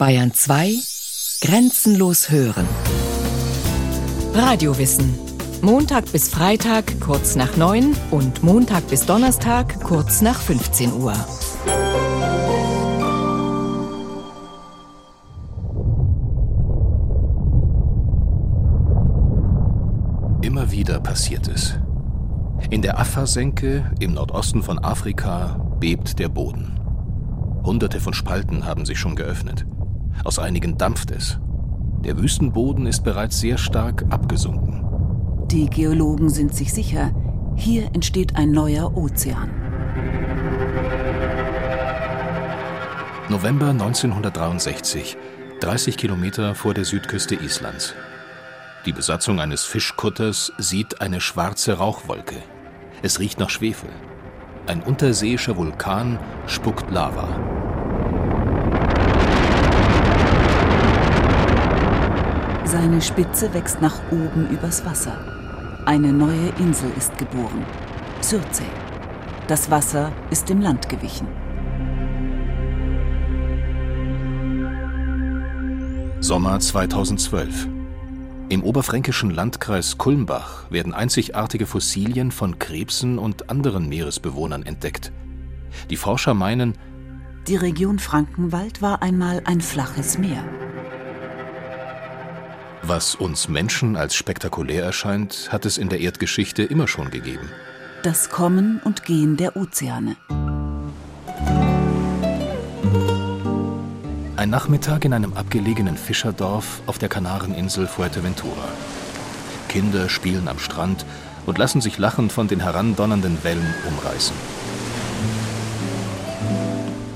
Bayern 2 Grenzenlos hören. Radiowissen. Montag bis Freitag kurz nach 9 und Montag bis Donnerstag kurz nach 15 Uhr. Immer wieder passiert es. In der Affa-Senke im Nordosten von Afrika bebt der Boden. Hunderte von Spalten haben sich schon geöffnet. Aus einigen dampft es. Der Wüstenboden ist bereits sehr stark abgesunken. Die Geologen sind sich sicher, hier entsteht ein neuer Ozean. November 1963, 30 Kilometer vor der Südküste Islands. Die Besatzung eines Fischkutters sieht eine schwarze Rauchwolke. Es riecht nach Schwefel. Ein unterseeischer Vulkan spuckt Lava. Seine Spitze wächst nach oben übers Wasser. Eine neue Insel ist geboren. Syrte. Das Wasser ist dem Land gewichen. Sommer 2012. Im oberfränkischen Landkreis Kulmbach werden einzigartige Fossilien von Krebsen und anderen Meeresbewohnern entdeckt. Die Forscher meinen, die Region Frankenwald war einmal ein flaches Meer. Was uns Menschen als spektakulär erscheint, hat es in der Erdgeschichte immer schon gegeben. Das Kommen und Gehen der Ozeane. Ein Nachmittag in einem abgelegenen Fischerdorf auf der Kanareninsel Fuerteventura. Kinder spielen am Strand und lassen sich lachend von den herandonnernden Wellen umreißen.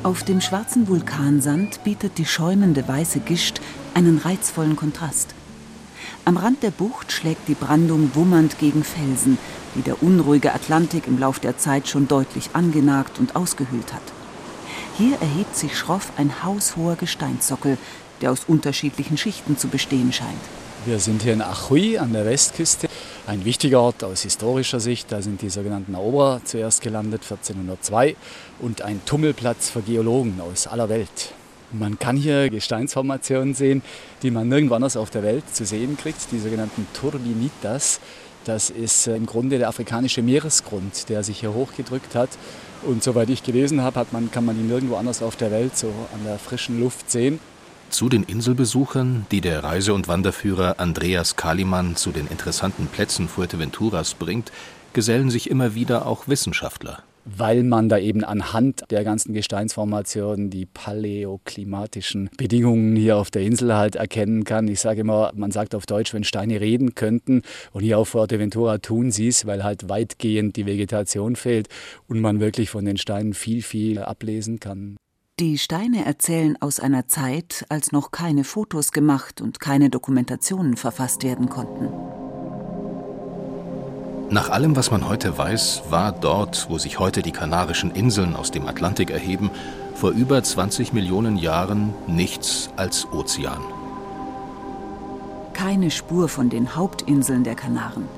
Auf dem schwarzen Vulkansand bietet die schäumende weiße Gischt einen reizvollen Kontrast. Am Rand der Bucht schlägt die Brandung wummernd gegen Felsen, die der unruhige Atlantik im Lauf der Zeit schon deutlich angenagt und ausgehöhlt hat. Hier erhebt sich schroff ein haushoher Gesteinssockel, der aus unterschiedlichen Schichten zu bestehen scheint. Wir sind hier in Achui an der Westküste. Ein wichtiger Ort aus historischer Sicht. Da sind die sogenannten Eroberer zuerst gelandet, 1402, und ein Tummelplatz für Geologen aus aller Welt. Man kann hier Gesteinsformationen sehen, die man nirgendwo anders auf der Welt zu sehen kriegt, die sogenannten Turbinitas. Das ist äh, im Grunde der afrikanische Meeresgrund, der sich hier hochgedrückt hat. Und soweit ich gelesen habe, hat man, kann man ihn nirgendwo anders auf der Welt so an der frischen Luft sehen. Zu den Inselbesuchern, die der Reise- und Wanderführer Andreas Kalimann zu den interessanten Plätzen Fuerteventuras bringt, gesellen sich immer wieder auch Wissenschaftler weil man da eben anhand der ganzen Gesteinsformationen die paläoklimatischen Bedingungen hier auf der Insel halt erkennen kann. Ich sage immer, man sagt auf Deutsch, wenn Steine reden könnten und hier auf Fuerteventura tun sie es, weil halt weitgehend die Vegetation fehlt und man wirklich von den Steinen viel, viel ablesen kann. Die Steine erzählen aus einer Zeit, als noch keine Fotos gemacht und keine Dokumentationen verfasst werden konnten. Nach allem, was man heute weiß, war dort, wo sich heute die Kanarischen Inseln aus dem Atlantik erheben, vor über 20 Millionen Jahren nichts als Ozean. Keine Spur von den Hauptinseln der Kanaren.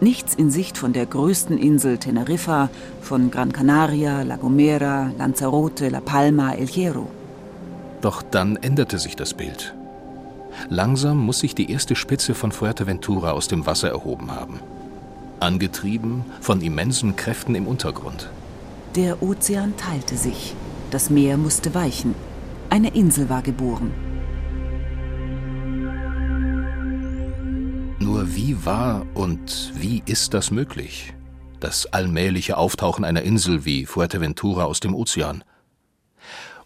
Nichts in Sicht von der größten Insel Teneriffa, von Gran Canaria, La Gomera, Lanzarote, La Palma, El Hierro. Doch dann änderte sich das Bild. Langsam muss sich die erste Spitze von Fuerteventura aus dem Wasser erhoben haben angetrieben von immensen Kräften im Untergrund. Der Ozean teilte sich, das Meer musste weichen, eine Insel war geboren. Nur wie war und wie ist das möglich? Das allmähliche Auftauchen einer Insel wie Fuerteventura aus dem Ozean.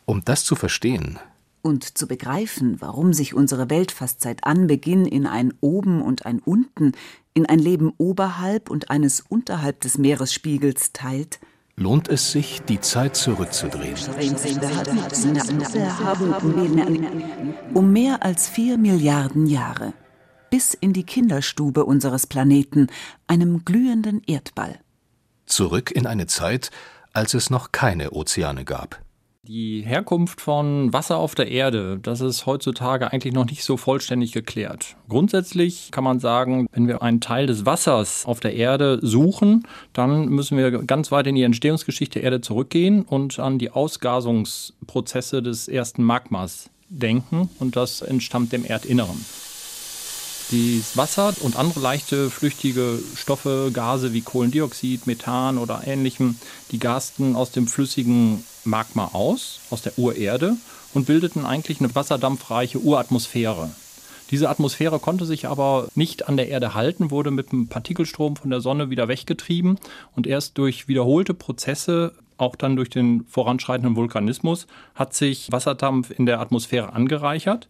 Um das zu verstehen, und zu begreifen, warum sich unsere Welt fast seit Anbeginn in ein Oben und ein Unten, in ein Leben oberhalb und eines unterhalb des Meeresspiegels teilt, lohnt es sich, die Zeit zurückzudrehen. Um mehr als vier Milliarden Jahre. Bis in die Kinderstube unseres Planeten, einem glühenden Erdball. Zurück in eine Zeit, als es noch keine Ozeane gab. Die Herkunft von Wasser auf der Erde, das ist heutzutage eigentlich noch nicht so vollständig geklärt. Grundsätzlich kann man sagen, wenn wir einen Teil des Wassers auf der Erde suchen, dann müssen wir ganz weit in die Entstehungsgeschichte der Erde zurückgehen und an die Ausgasungsprozesse des ersten Magmas denken und das entstammt dem Erdinneren. Das Wasser und andere leichte flüchtige Stoffe, Gase wie Kohlendioxid, Methan oder ähnlichem, die gasten aus dem flüssigen Magma aus, aus der Urerde und bildeten eigentlich eine wasserdampfreiche Uratmosphäre. Diese Atmosphäre konnte sich aber nicht an der Erde halten, wurde mit einem Partikelstrom von der Sonne wieder weggetrieben und erst durch wiederholte Prozesse, auch dann durch den voranschreitenden Vulkanismus, hat sich Wasserdampf in der Atmosphäre angereichert.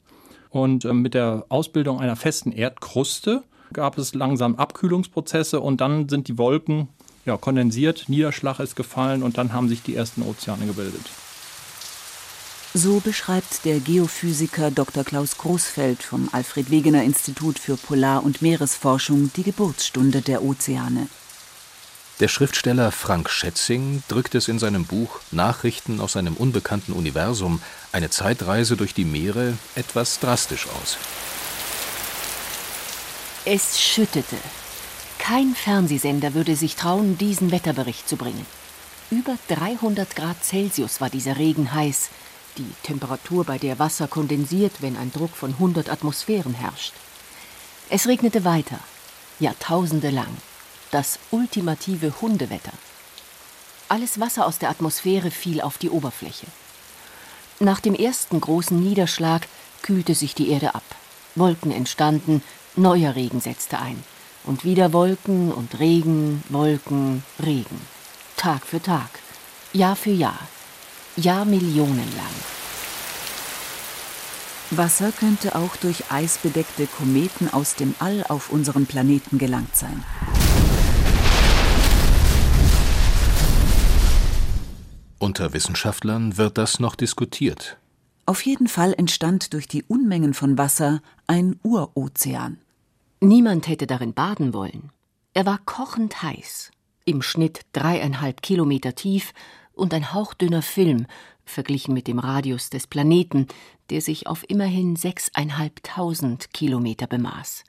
Und äh, mit der Ausbildung einer festen Erdkruste gab es langsam Abkühlungsprozesse und dann sind die Wolken ja, kondensiert, Niederschlag ist gefallen und dann haben sich die ersten Ozeane gebildet. So beschreibt der Geophysiker Dr. Klaus Großfeld vom Alfred Wegener Institut für Polar- und Meeresforschung die Geburtsstunde der Ozeane. Der Schriftsteller Frank Schätzing drückt es in seinem Buch Nachrichten aus einem unbekannten Universum, eine Zeitreise durch die Meere, etwas drastisch aus. Es schüttete. Kein Fernsehsender würde sich trauen, diesen Wetterbericht zu bringen. Über 300 Grad Celsius war dieser Regen heiß, die Temperatur, bei der Wasser kondensiert, wenn ein Druck von 100 Atmosphären herrscht. Es regnete weiter, Jahrtausende lang. Das ultimative Hundewetter. Alles Wasser aus der Atmosphäre fiel auf die Oberfläche. Nach dem ersten großen Niederschlag kühlte sich die Erde ab. Wolken entstanden, neuer Regen setzte ein. Und wieder Wolken und Regen, Wolken, Regen. Tag für Tag, Jahr für Jahr. Jahrmillionen lang. Wasser könnte auch durch eisbedeckte Kometen aus dem All auf unseren Planeten gelangt sein. Unter Wissenschaftlern wird das noch diskutiert. Auf jeden Fall entstand durch die Unmengen von Wasser ein Urozean. Niemand hätte darin baden wollen. Er war kochend heiß, im Schnitt dreieinhalb Kilometer tief und ein hauchdünner Film, verglichen mit dem Radius des Planeten, der sich auf immerhin sechseinhalbtausend Kilometer bemaß.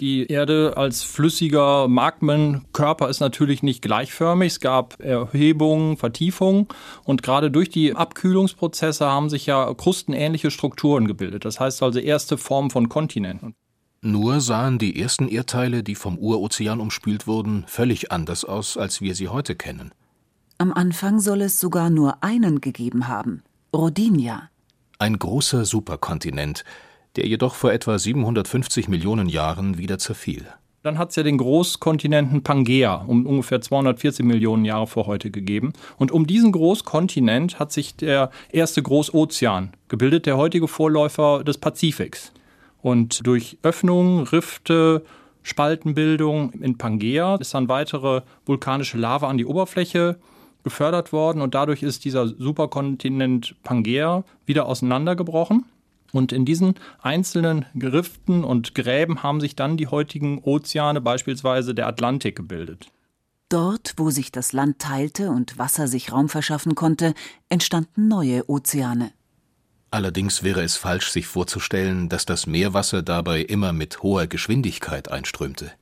Die Erde als flüssiger Magmenkörper ist natürlich nicht gleichförmig. Es gab Erhebungen, Vertiefungen und gerade durch die Abkühlungsprozesse haben sich ja krustenähnliche Strukturen gebildet. Das heißt also erste Form von Kontinenten. Nur sahen die ersten Erdteile, die vom Urozean umspült wurden, völlig anders aus, als wir sie heute kennen. Am Anfang soll es sogar nur einen gegeben haben, Rodinia. Ein großer Superkontinent, der jedoch vor etwa 750 Millionen Jahren wieder zerfiel. Dann hat es ja den Großkontinenten Pangea um ungefähr 240 Millionen Jahre vor heute gegeben. Und um diesen Großkontinent hat sich der erste Großozean gebildet, der heutige Vorläufer des Pazifiks. Und durch Öffnungen, Rifte, Spaltenbildung in Pangea ist dann weitere vulkanische Lava an die Oberfläche gefördert worden und dadurch ist dieser Superkontinent Pangea wieder auseinandergebrochen. Und in diesen einzelnen Geriften und Gräben haben sich dann die heutigen Ozeane, beispielsweise der Atlantik, gebildet. Dort, wo sich das Land teilte und Wasser sich Raum verschaffen konnte, entstanden neue Ozeane. Allerdings wäre es falsch, sich vorzustellen, dass das Meerwasser dabei immer mit hoher Geschwindigkeit einströmte.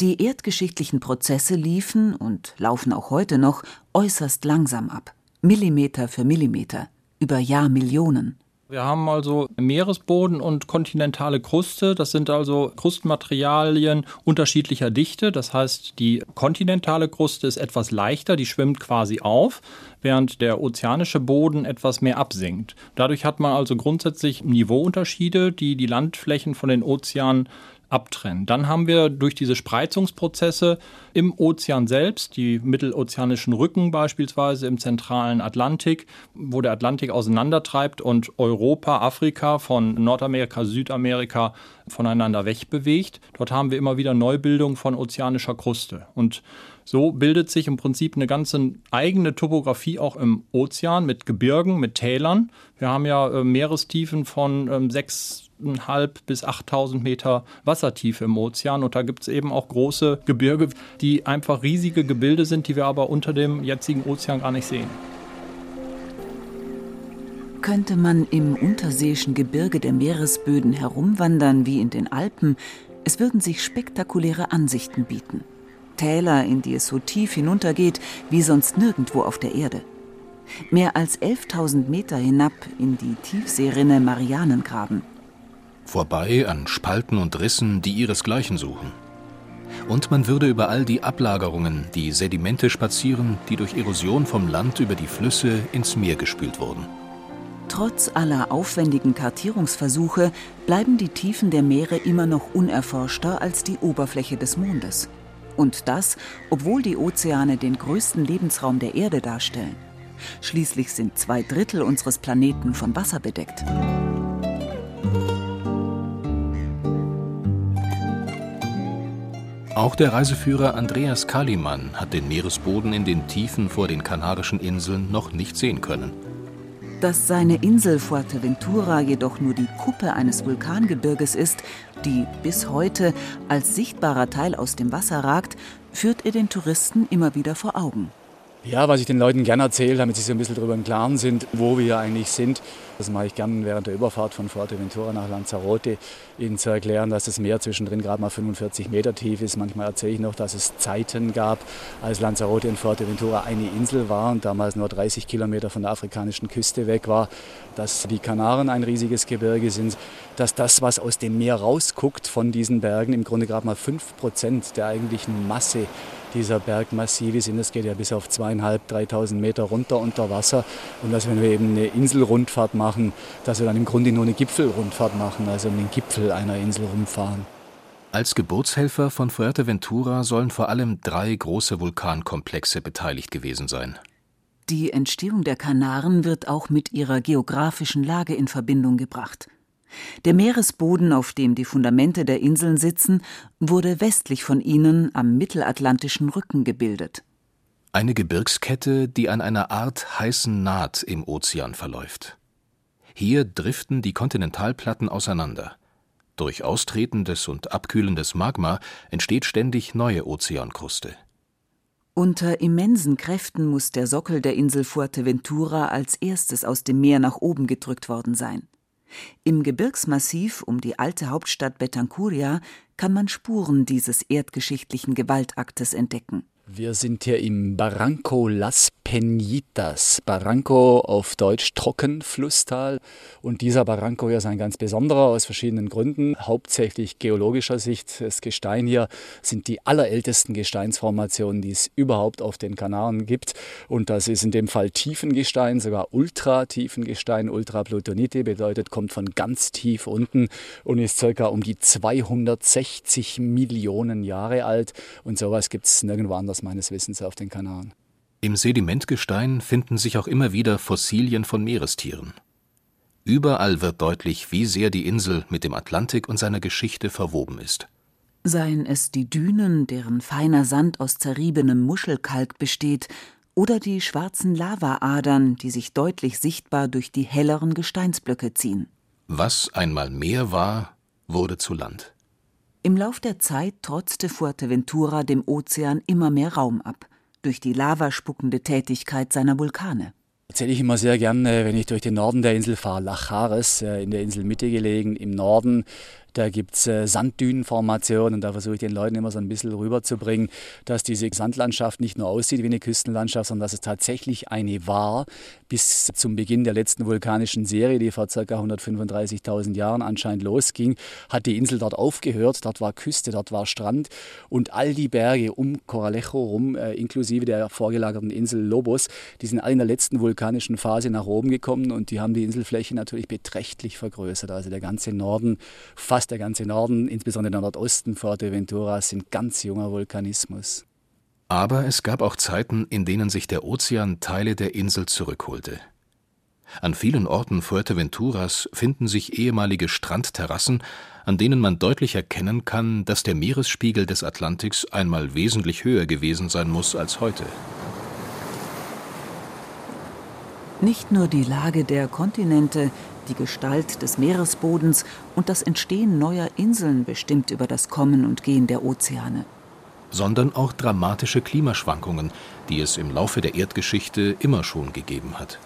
Die erdgeschichtlichen Prozesse liefen und laufen auch heute noch äußerst langsam ab, Millimeter für Millimeter, über Jahrmillionen. Wir haben also Meeresboden und kontinentale Kruste. Das sind also Krustmaterialien unterschiedlicher Dichte. Das heißt, die kontinentale Kruste ist etwas leichter, die schwimmt quasi auf, während der ozeanische Boden etwas mehr absinkt. Dadurch hat man also grundsätzlich Niveauunterschiede, die die Landflächen von den Ozeanen abtrennen. Dann haben wir durch diese Spreizungsprozesse im Ozean selbst, die mittelozeanischen Rücken beispielsweise im zentralen Atlantik, wo der Atlantik auseinandertreibt und Europa, Afrika von Nordamerika, Südamerika voneinander wegbewegt. Dort haben wir immer wieder Neubildung von ozeanischer Kruste. Und so bildet sich im Prinzip eine ganze eigene Topografie auch im Ozean mit Gebirgen, mit Tälern. Wir haben ja äh, Meerestiefen von ähm, 6.500 bis 8.000 Meter Wassertiefe im Ozean. Und da gibt es eben auch große Gebirge, die einfach riesige Gebilde sind, die wir aber unter dem jetzigen Ozean gar nicht sehen. Könnte man im unterseeischen Gebirge der Meeresböden herumwandern wie in den Alpen, es würden sich spektakuläre Ansichten bieten. Täler, in die es so tief hinuntergeht wie sonst nirgendwo auf der Erde. Mehr als 11.000 Meter hinab in die Tiefseerinne Marianengraben. Vorbei an Spalten und Rissen, die ihresgleichen suchen. Und man würde über all die Ablagerungen, die Sedimente spazieren, die durch Erosion vom Land über die Flüsse ins Meer gespült wurden. Trotz aller aufwendigen Kartierungsversuche bleiben die Tiefen der Meere immer noch unerforschter als die Oberfläche des Mondes. Und das, obwohl die Ozeane den größten Lebensraum der Erde darstellen. Schließlich sind zwei Drittel unseres Planeten von Wasser bedeckt. Auch der Reiseführer Andreas Kalimann hat den Meeresboden in den Tiefen vor den Kanarischen Inseln noch nicht sehen können. Dass seine Insel Fuerteventura jedoch nur die Kuppe eines Vulkangebirges ist, die bis heute als sichtbarer Teil aus dem Wasser ragt, führt er den Touristen immer wieder vor Augen. Ja, was ich den Leuten gerne erzähle, damit sie so ein bisschen darüber im Klaren sind, wo wir eigentlich sind. Das mache ich gerne während der Überfahrt von Fuerteventura nach Lanzarote, ihnen zu erklären, dass das Meer zwischendrin gerade mal 45 Meter tief ist. Manchmal erzähle ich noch, dass es Zeiten gab, als Lanzarote und Fuerteventura eine Insel war und damals nur 30 Kilometer von der afrikanischen Küste weg war, dass die Kanaren ein riesiges Gebirge sind, dass das, was aus dem Meer rausguckt von diesen Bergen, im Grunde gerade mal 5 Prozent der eigentlichen Masse dieser Bergmassive sind. Es geht ja bis auf zweieinhalb, dreitausend Meter runter unter Wasser. Und dass, wenn wir eben eine Inselrundfahrt machen, dass wir dann im Grunde nur eine Gipfelrundfahrt machen, also um den Gipfel einer Insel rumfahren. Als Geburtshelfer von Fuerteventura sollen vor allem drei große Vulkankomplexe beteiligt gewesen sein. Die Entstehung der Kanaren wird auch mit ihrer geografischen Lage in Verbindung gebracht. Der Meeresboden, auf dem die Fundamente der Inseln sitzen, wurde westlich von ihnen am mittelatlantischen Rücken gebildet. Eine Gebirgskette, die an einer Art heißen Naht im Ozean verläuft. Hier driften die Kontinentalplatten auseinander. Durch austretendes und abkühlendes Magma entsteht ständig neue Ozeankruste. Unter immensen Kräften muss der Sockel der Insel Fuerteventura als erstes aus dem Meer nach oben gedrückt worden sein. Im Gebirgsmassiv um die alte Hauptstadt Betancuria kann man Spuren dieses erdgeschichtlichen Gewaltaktes entdecken wir sind hier im Barranco Las Peñitas. Barranco auf Deutsch Trockenflusstal. Und dieser Barranco hier ist ein ganz besonderer aus verschiedenen Gründen. Hauptsächlich geologischer Sicht. Das Gestein hier sind die allerältesten Gesteinsformationen, die es überhaupt auf den Kanaren gibt. Und das ist in dem Fall Tiefengestein, sogar Ultratiefengestein. Ultraplutonite bedeutet, kommt von ganz tief unten und ist circa um die 260 Millionen Jahre alt. Und sowas gibt es nirgendwo anders meines Wissens auf den Kanaren. Im Sedimentgestein finden sich auch immer wieder Fossilien von Meerestieren. Überall wird deutlich, wie sehr die Insel mit dem Atlantik und seiner Geschichte verwoben ist. Seien es die Dünen, deren feiner Sand aus zerriebenem Muschelkalk besteht, oder die schwarzen Lavaadern, die sich deutlich sichtbar durch die helleren Gesteinsblöcke ziehen. Was einmal Meer war, wurde zu Land. Im Lauf der Zeit trotzte Fuerteventura dem Ozean immer mehr Raum ab, durch die lavaspuckende Tätigkeit seiner Vulkane. Erzähle ich immer sehr gerne, wenn ich durch den Norden der Insel fahre, Lachares, äh, in der Inselmitte gelegen, im Norden da gibt es äh, Sanddünenformationen und da versuche ich den Leuten immer so ein bisschen rüberzubringen, dass diese Sandlandschaft nicht nur aussieht wie eine Küstenlandschaft, sondern dass es tatsächlich eine war. Bis zum Beginn der letzten vulkanischen Serie, die vor ca. 135.000 Jahren anscheinend losging, hat die Insel dort aufgehört. Dort war Küste, dort war Strand und all die Berge um Coralejo rum, äh, inklusive der vorgelagerten Insel Lobos, die sind alle in der letzten vulkanischen Phase nach oben gekommen und die haben die Inselfläche natürlich beträchtlich vergrößert. Also der ganze Norden fast fast der ganze Norden, insbesondere der Nordosten Fuerteventura, sind ganz junger Vulkanismus. Aber es gab auch Zeiten, in denen sich der Ozean Teile der Insel zurückholte. An vielen Orten Fuerteventuras finden sich ehemalige Strandterrassen, an denen man deutlich erkennen kann, dass der Meeresspiegel des Atlantiks einmal wesentlich höher gewesen sein muss als heute. Nicht nur die Lage der Kontinente, die Gestalt des Meeresbodens und das Entstehen neuer Inseln bestimmt über das Kommen und Gehen der Ozeane. Sondern auch dramatische Klimaschwankungen, die es im Laufe der Erdgeschichte immer schon gegeben hat.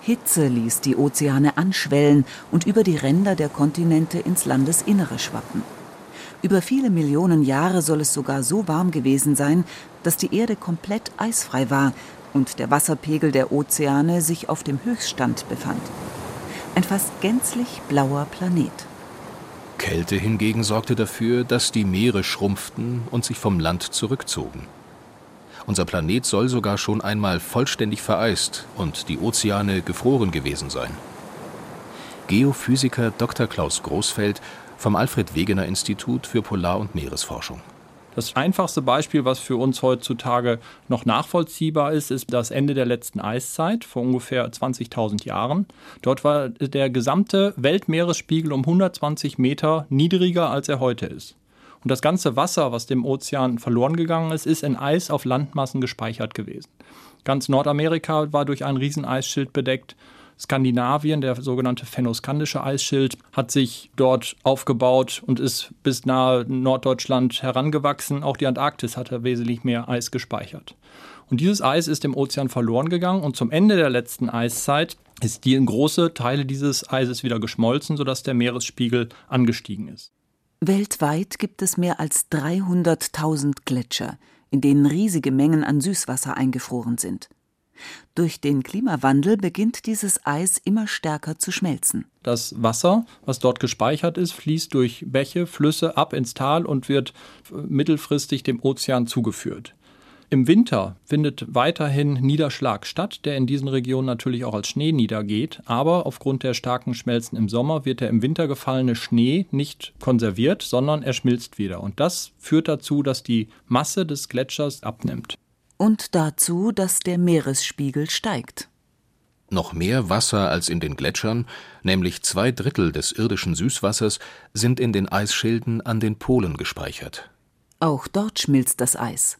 Hitze ließ die Ozeane anschwellen und über die Ränder der Kontinente ins Landesinnere schwappen. Über viele Millionen Jahre soll es sogar so warm gewesen sein, dass die Erde komplett eisfrei war, und der Wasserpegel der Ozeane sich auf dem Höchststand befand. Ein fast gänzlich blauer Planet. Kälte hingegen sorgte dafür, dass die Meere schrumpften und sich vom Land zurückzogen. Unser Planet soll sogar schon einmal vollständig vereist und die Ozeane gefroren gewesen sein. Geophysiker Dr. Klaus Großfeld vom Alfred Wegener Institut für Polar- und Meeresforschung. Das einfachste Beispiel, was für uns heutzutage noch nachvollziehbar ist, ist das Ende der letzten Eiszeit vor ungefähr 20.000 Jahren. Dort war der gesamte Weltmeeresspiegel um 120 Meter niedriger, als er heute ist. Und das ganze Wasser, was dem Ozean verloren gegangen ist, ist in Eis auf Landmassen gespeichert gewesen. Ganz Nordamerika war durch ein Rieseneisschild bedeckt. Skandinavien, der sogenannte fennoskandische Eisschild, hat sich dort aufgebaut und ist bis nahe Norddeutschland herangewachsen. Auch die Antarktis hatte wesentlich mehr Eis gespeichert. Und dieses Eis ist im Ozean verloren gegangen und zum Ende der letzten Eiszeit ist die große Teile dieses Eises wieder geschmolzen, sodass der Meeresspiegel angestiegen ist. Weltweit gibt es mehr als 300.000 Gletscher, in denen riesige Mengen an Süßwasser eingefroren sind. Durch den Klimawandel beginnt dieses Eis immer stärker zu schmelzen. Das Wasser, was dort gespeichert ist, fließt durch Bäche, Flüsse ab ins Tal und wird mittelfristig dem Ozean zugeführt. Im Winter findet weiterhin Niederschlag statt, der in diesen Regionen natürlich auch als Schnee niedergeht. Aber aufgrund der starken Schmelzen im Sommer wird der im Winter gefallene Schnee nicht konserviert, sondern er schmilzt wieder. Und das führt dazu, dass die Masse des Gletschers abnimmt. Und dazu, dass der Meeresspiegel steigt. Noch mehr Wasser als in den Gletschern, nämlich zwei Drittel des irdischen Süßwassers, sind in den Eisschilden an den Polen gespeichert. Auch dort schmilzt das Eis.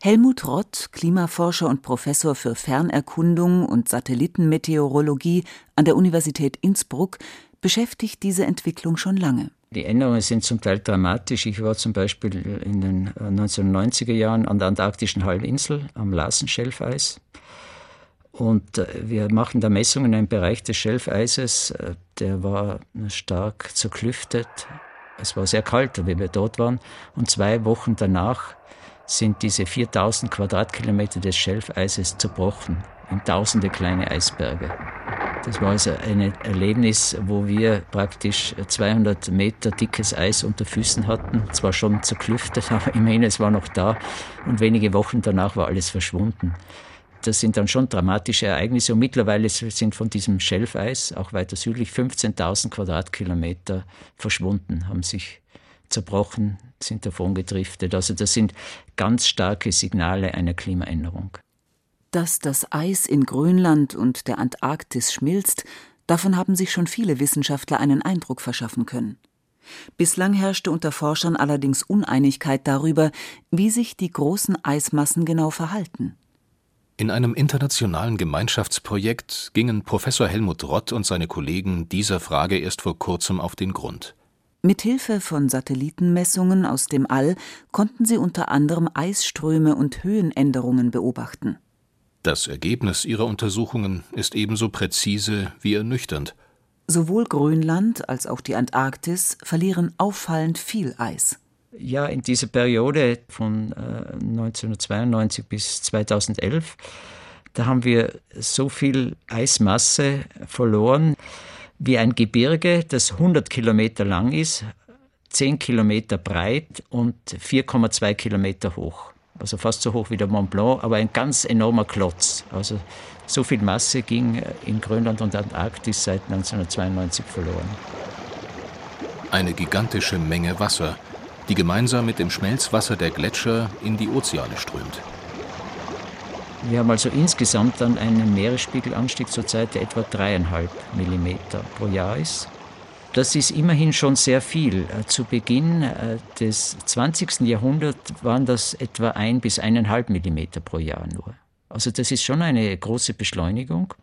Helmut Rott, Klimaforscher und Professor für Fernerkundung und Satellitenmeteorologie an der Universität Innsbruck, beschäftigt diese Entwicklung schon lange. Die Änderungen sind zum Teil dramatisch. Ich war zum Beispiel in den 1990er Jahren an der antarktischen Halbinsel am Larsen-Schelfeis. Und äh, wir machen da Messungen in einem Bereich des Schelfeises, äh, der war stark zerklüftet. Es war sehr kalt, wie wir dort waren. Und zwei Wochen danach sind diese 4000 Quadratkilometer des Schelfeises zerbrochen in tausende kleine Eisberge. Das war also ein Erlebnis, wo wir praktisch 200 Meter dickes Eis unter Füßen hatten. Zwar schon zerklüftet, aber immerhin, es war noch da. Und wenige Wochen danach war alles verschwunden. Das sind dann schon dramatische Ereignisse. Und mittlerweile sind von diesem Schelfeis, auch weiter südlich, 15.000 Quadratkilometer verschwunden, haben sich zerbrochen, sind davon gedriftet. Also das sind ganz starke Signale einer Klimaänderung. Dass das Eis in Grönland und der Antarktis schmilzt, davon haben sich schon viele Wissenschaftler einen Eindruck verschaffen können. Bislang herrschte unter Forschern allerdings Uneinigkeit darüber, wie sich die großen Eismassen genau verhalten. In einem internationalen Gemeinschaftsprojekt gingen Professor Helmut Rott und seine Kollegen dieser Frage erst vor kurzem auf den Grund. Mithilfe von Satellitenmessungen aus dem All konnten sie unter anderem Eisströme und Höhenänderungen beobachten. Das Ergebnis ihrer Untersuchungen ist ebenso präzise wie ernüchternd. Sowohl Grönland als auch die Antarktis verlieren auffallend viel Eis. Ja, in dieser Periode von äh, 1992 bis 2011, da haben wir so viel Eismasse verloren wie ein Gebirge, das 100 Kilometer lang ist, 10 Kilometer breit und 4,2 Kilometer hoch. Also fast so hoch wie der Mont Blanc, aber ein ganz enormer Klotz. Also so viel Masse ging in Grönland und Antarktis seit 1992 verloren. Eine gigantische Menge Wasser, die gemeinsam mit dem Schmelzwasser der Gletscher in die Ozeane strömt. Wir haben also insgesamt dann einen Meeresspiegelanstieg zurzeit, der etwa dreieinhalb Millimeter pro Jahr ist. Das ist immerhin schon sehr viel. Äh, zu Beginn äh, des 20. Jahrhunderts waren das etwa ein bis eineinhalb Millimeter pro Jahr nur. Also das ist schon eine große Beschleunigung.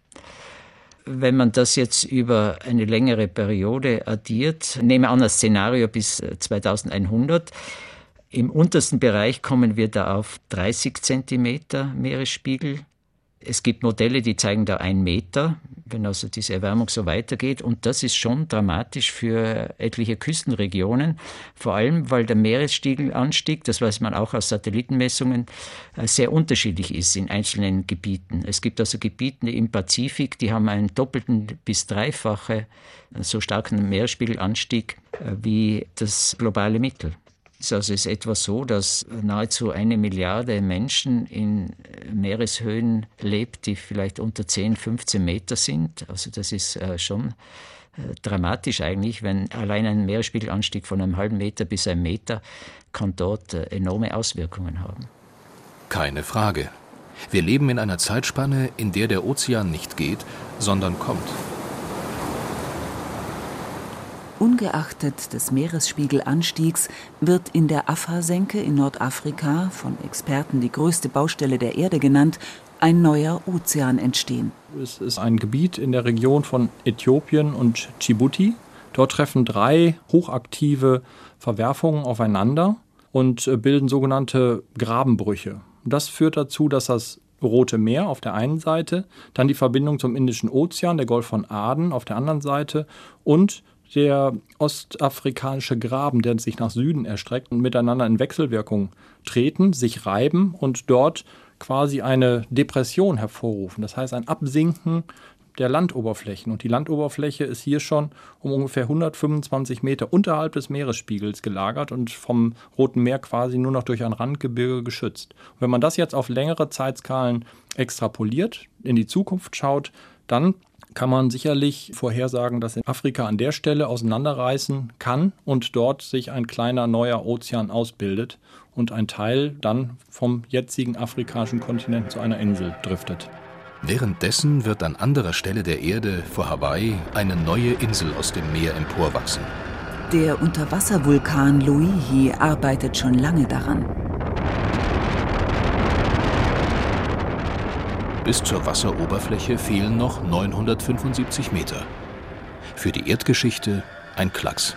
Wenn man das jetzt über eine längere Periode addiert, nehme an, das Szenario bis 2100, äh, im untersten Bereich kommen wir da auf 30 Zentimeter Meeresspiegel Es gibt Modelle, die zeigen da einen Meter, wenn also diese Erwärmung so weitergeht. Und das ist schon dramatisch für etliche Küstenregionen, vor allem weil der Meeresspiegelanstieg, das weiß man auch aus Satellitenmessungen, äh, sehr unterschiedlich ist in einzelnen Gebieten. Es gibt also Gebiete im Pazifik, die haben einen doppelten bis dreifache äh, so starken Meeresspiegelanstieg äh, wie das globale Mittel. Also es ist etwa so, dass nahezu eine Milliarde Menschen in Meereshöhen lebt, die vielleicht unter 10, 15 Meter sind. Also das ist äh, schon äh, dramatisch eigentlich, wenn allein ein Meeresspiegelanstieg von einem halben Meter bis einem Meter kann dort äh, enorme Auswirkungen haben. Keine Frage. Wir leben in einer Zeitspanne, in der der Ozean nicht geht, sondern kommt. Ungeachtet des Meeresspiegelanstiegs wird in der Afar-Senke in Nordafrika, von Experten die größte Baustelle der Erde genannt, ein neuer Ozean entstehen. Es ist ein Gebiet in der Region von Äthiopien und Djibouti. Dort treffen drei hochaktive Verwerfungen aufeinander und äh, bilden sogenannte Grabenbrüche. Das führt dazu, dass das Rote Meer auf der einen Seite, dann die Verbindung zum Indischen Ozean, der Golf von Aden auf der anderen Seite und der ostafrikanische Graben, der sich nach Süden erstreckt und miteinander in Wechselwirkung treten, sich reiben und dort quasi eine Depression hervorrufen. Das heißt ein Absinken der Landoberflächen. Und die Landoberfläche ist hier schon um ungefähr 125 Meter unterhalb des Meeresspiegels gelagert und vom Roten Meer quasi nur noch durch ein Randgebirge geschützt. Und wenn man das jetzt auf längere Zeitskalen extrapoliert, in die Zukunft schaut, dann kann man sicherlich vorhersagen, dass in Afrika an der Stelle auseinanderreißen kann und dort sich ein kleiner neuer Ozean ausbildet und ein Teil dann vom jetzigen afrikanischen Kontinent zu einer Insel driftet. Währenddessen wird an anderer Stelle der Erde vor Hawaii eine neue Insel aus dem Meer emporwachsen. Der Unterwasservulkan Loihi arbeitet schon lange daran. Bis zur Wasseroberfläche fehlen noch 975 Meter. Für die Erdgeschichte ein Klacks.